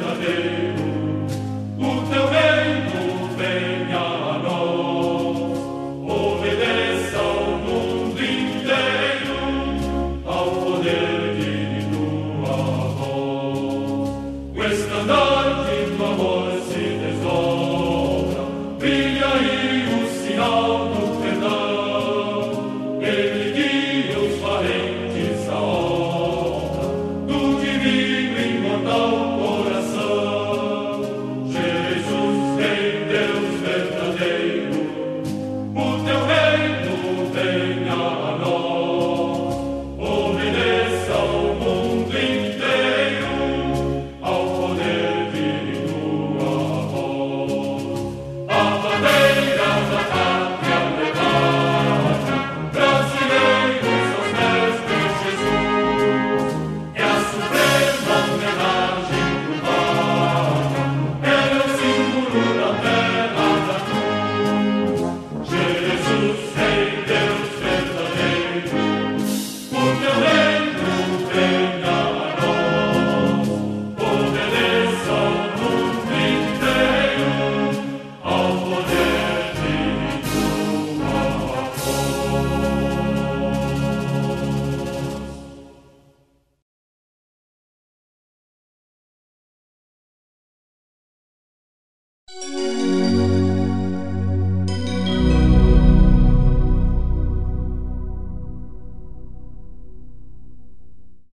Santa Maria. Música